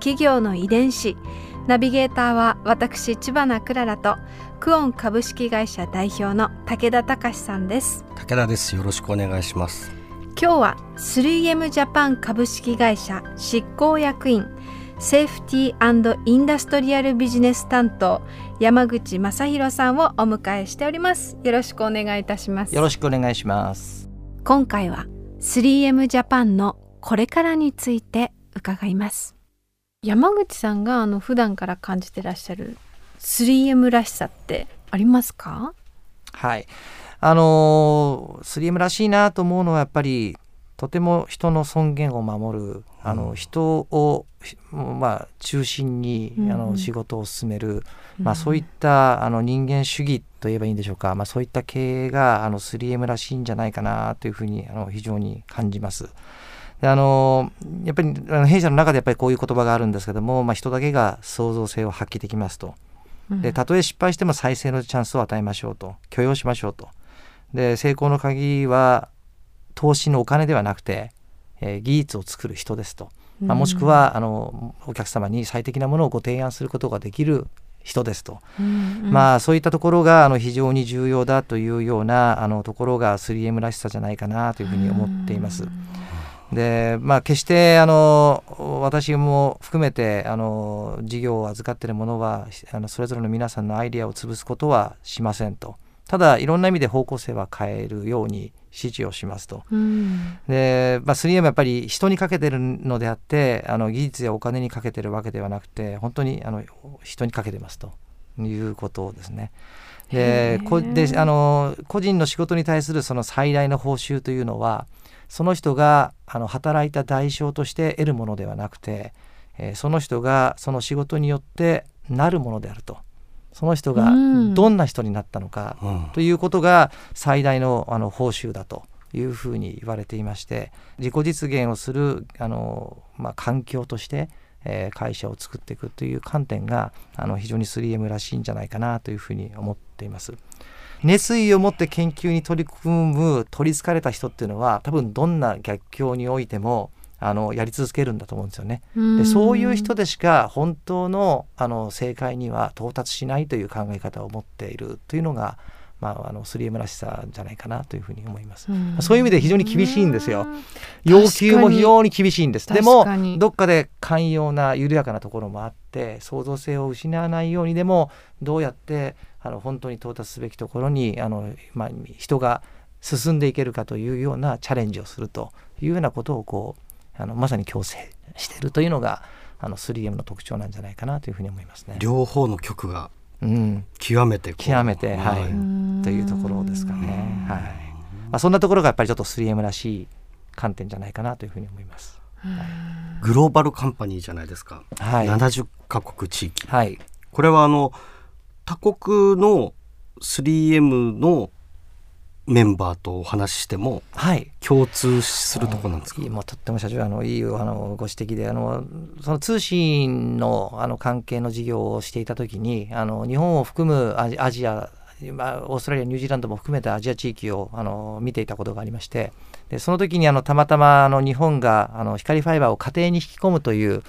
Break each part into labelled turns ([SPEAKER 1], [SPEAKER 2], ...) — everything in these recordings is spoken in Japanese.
[SPEAKER 1] 企業の遺伝子。ナビゲーターは私千葉なクララとクオン株式会社代表の武田隆さんです。
[SPEAKER 2] 武田です。よろしくお願いします。
[SPEAKER 1] 今日は 3M ジャパン株式会社執行役員セーフティーインダストリアルビジネス担当山口正弘さんをお迎えしております。よろしくお願いいたします。
[SPEAKER 2] よろしくお願いします。
[SPEAKER 1] 今回は 3M ジャパンのこれからについて伺います山口さんがあの普段から感じてらっしゃる 3M らしさってありますか？
[SPEAKER 2] はい。あの 3M らしいなと思うのはやっぱりとても人の尊厳を守るあの人を、まあ、中心にあの仕事を進める、まあ、そういったあの人間主義といえばいいんでしょうか、まあ、そういった経営があの 3M らしいんじゃないかなというふうにあの非常に感じます。であのやっぱり弊社の中でやっぱりこういう言葉があるんですけども、まあ、人だけが創造性を発揮できますと。でたとえ失敗しても再生のチャンスを与えましょうと。許容しましょうと。で成功の鍵は投資のお金ではなくて、えー、技術を作る人ですと、まあ、もしくはあのお客様に最適なものをご提案することができる人ですと、うんうん、まあそういったところがあの非常に重要だというようなあのところが 3M らしさじゃないかなというふうに思っています。でまあ決してあの私も含めてあの事業を預かっているものはあのそれぞれの皆さんのアイデアを潰すことはしませんと。ただいろんな意味で方向性は変えるように指示をしますと。うん、で、まあ、3M やっぱり人にかけてるのであってあの技術やお金にかけてるわけではなくて本当にあの人にかけてますということですね。でこであの個人の仕事に対するその最大の報酬というのはその人があの働いた代償として得るものではなくて、えー、その人がその仕事によってなるものであると。その人がどんな人になったのかということが最大のあの報酬だというふうに言われていまして自己実現をするあの、まあ、環境として、えー、会社を作っていくという観点があの非常に 3M らしいんじゃないかなというふうに思っています。熱意を持って研究に取り組む取りつかれた人っていうのは多分どんな逆境においてもあのやり続けるんだと思うんですよね。でそういう人でしか本当のあの正解には到達しないという考え方を持っているというのが、まあ、あの 3M らしさじゃないかなというふうに思います。そういう意味で非常に厳しいんですよ。要求も非常に厳しいんです。でもどっかで寛容な緩やかなところもあって創造性を失わないようにでもどうやってあの本当に到達すべきところにあの、まあ、人が進んでいけるかというようなチャレンジをするというようなことをこうあのまさに強制しているというのがあの 3M の特徴なんじゃないかなというふうに思いますね。
[SPEAKER 3] 両方の曲が極めて、
[SPEAKER 2] うん、極めて、はい、というところですかね。はい。まあそんなところがやっぱりちょっと 3M らしい観点じゃないかなというふうに思います。はい、
[SPEAKER 3] グローバルカンパニーじゃないですか。はい。70カ国地域。
[SPEAKER 2] はい。
[SPEAKER 3] これはあの他国の 3M のメンバーとお話ししても、はい、共通するところなんですか、
[SPEAKER 2] もうとっても社長あのいいあのご指摘であのその通信のあの関係の事業をしていた時にあの日本を含むアジアまあ、オーストラリアニュージーランドも含めたアジア地域をあの見ていたことがありましてでその時にあのたまたまあの日本があの光ファイバーを家庭に引き込むという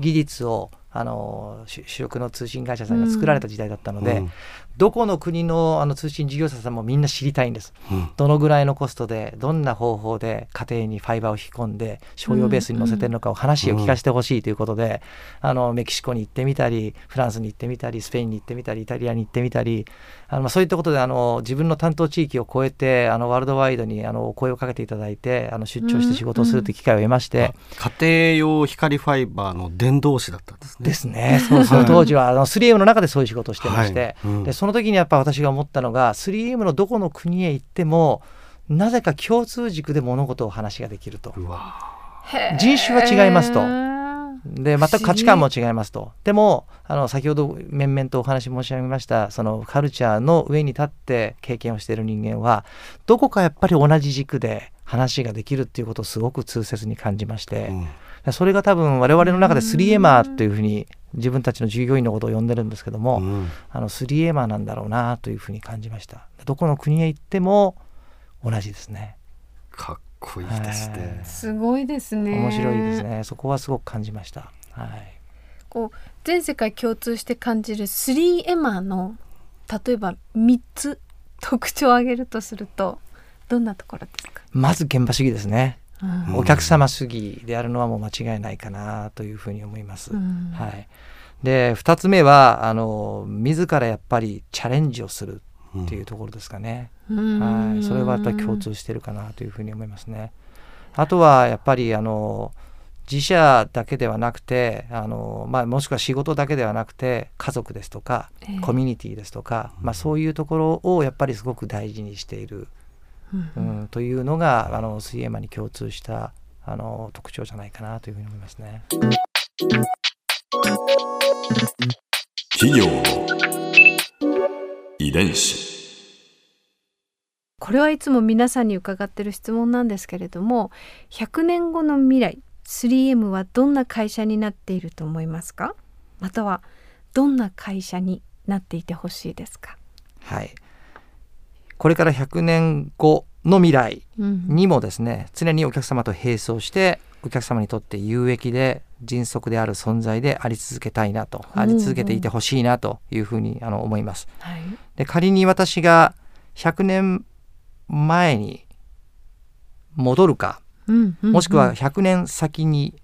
[SPEAKER 2] 技術をあの主力の通信会社さんが作られた時代だったので、うん、どこの国のあの通信事業者さんもみんな知りたいんです、うん、どのぐらいのコストでどんな方法で家庭にファイバーを引き込んで商用ベースに載せてるのかを話を聞かせてほしいということで、うん、あのメキシコに行ってみたりフランスに行ってみたりスペインに行ってみたりイタリアに行ってみたりあのそういったことであの自分の担当地域を超えてあのワールドワイドにあの声をかけていただいてあの出張して仕事をするという機会を得まして、
[SPEAKER 3] 家庭用光ファイバーの伝道師だったんですね。
[SPEAKER 2] ですね。そうその当時はあの 3M の中でそういう仕事をしてまして、はい。うん、でその時にやっぱ私が思ったのが 3M のどこの国へ行ってもなぜか共通軸で物事を話ができると。人種は違いますとで全く価値観も違いますと。でもあの先ほど面々とお話申し上げましたそのカルチャーの上に立って経験をしている人間はどこかやっぱり同じ軸で話ができるっていうことをすごく痛切に感じまして、うん、それが多分我々の中で 3M ーというふうに自分たちの従業員のことを呼んでるんですけども、うん、あの 3M なんだろうなというふうに感じました。どこの国へ行っても同じですね。
[SPEAKER 3] かっこいいですね、
[SPEAKER 1] すごいですね。
[SPEAKER 2] 面白いですね。そこはすごく感じました。はい。
[SPEAKER 1] こう全世界共通して感じる 3M の例えば3つ特徴を挙げるとするとどんなところですか？
[SPEAKER 2] まず現場主義ですね、うん、お客様主義であるのはもう間違いないかなというふうに思います、うん、はい。で2つ目はあの自らやっぱりチャレンジをするっていうところですかね、うん、はい。それはやっぱり共通してるかなというふうに思いますね。あとはやっぱりあの自社だけではなくてあの、まあ、もしくは仕事だけではなくて家族ですとか、えー、コミュニティですとか、まあ、そういうところをやっぱりすごく大事にしているうん、というのがあの水泳マに共通したあの特徴じゃないかなというふうに思いますね。
[SPEAKER 4] 企業。の遺伝子
[SPEAKER 1] これはいつも皆さんに伺ってる質問なんですけれども100年後の未来 3M はどんな会社になっていると思いますか？またはどんな会社になっていてほしいですか？
[SPEAKER 2] はい。これから100年後の未来にもですね、うん、常にお客様と並走してお客様にとって有益で迅速である存在であり続けたいなと、あり続けていてほしいなというふうにあの思います。はい、で仮に私が100年前に戻るか、うんうんうん、もしくは100年先に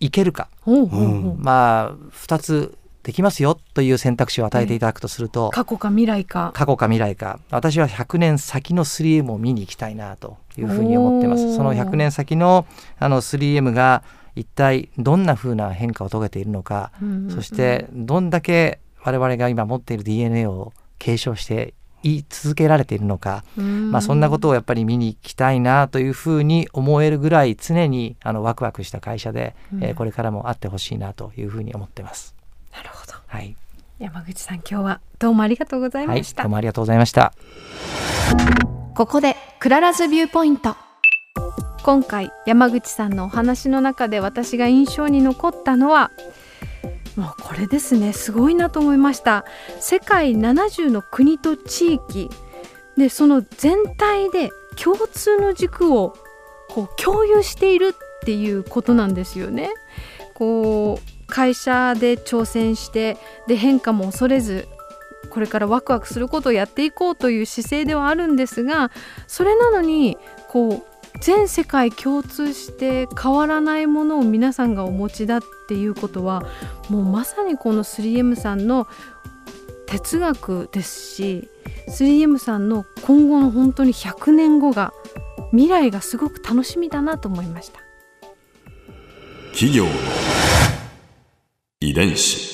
[SPEAKER 2] 行けるか、うん、まあ2つできますよという選択肢を与えていただくとすると、
[SPEAKER 1] 過去か未来か。
[SPEAKER 2] 過去か未来か私は100年先の 3M を見に行きたいなというふうに思ってます。その100年先のあの 3M が一体どんなふうな変化を遂げているのか、うんうんうん、そしてどんだけ我々が今持っている DNA を継承して言い続けられているのか、まあ、そんなことをやっぱり見に行きたいなというふうに思えるぐらい常にあのワクワクした会社で、うん、えー、これからもあってほしいなというふうに思ってます。
[SPEAKER 1] なるほど。
[SPEAKER 2] はい。
[SPEAKER 1] 山口さん今日はどうもありがとうございました、
[SPEAKER 2] はい、どうもありがとうございました。
[SPEAKER 1] ここでクララズビューポイント今回山口さんのお話の中で私が印象に残ったのはもうこれですね。すごいなと思いました。世界70の国と地域。でその全体で共通の軸をこう共有しているっていうことなんですよね。こう会社で挑戦してで変化も恐れずこれからワクワクすることをやっていこうという姿勢ではあるんですがそれなのにこう全世界共通して変わらないものを皆さんがお持ちだっていうことはもうまさにこの 3M さんの哲学ですし 3M さんの今後の本当に100年後が未来がすごく楽しみだなと思いました。
[SPEAKER 4] 企業遺伝子。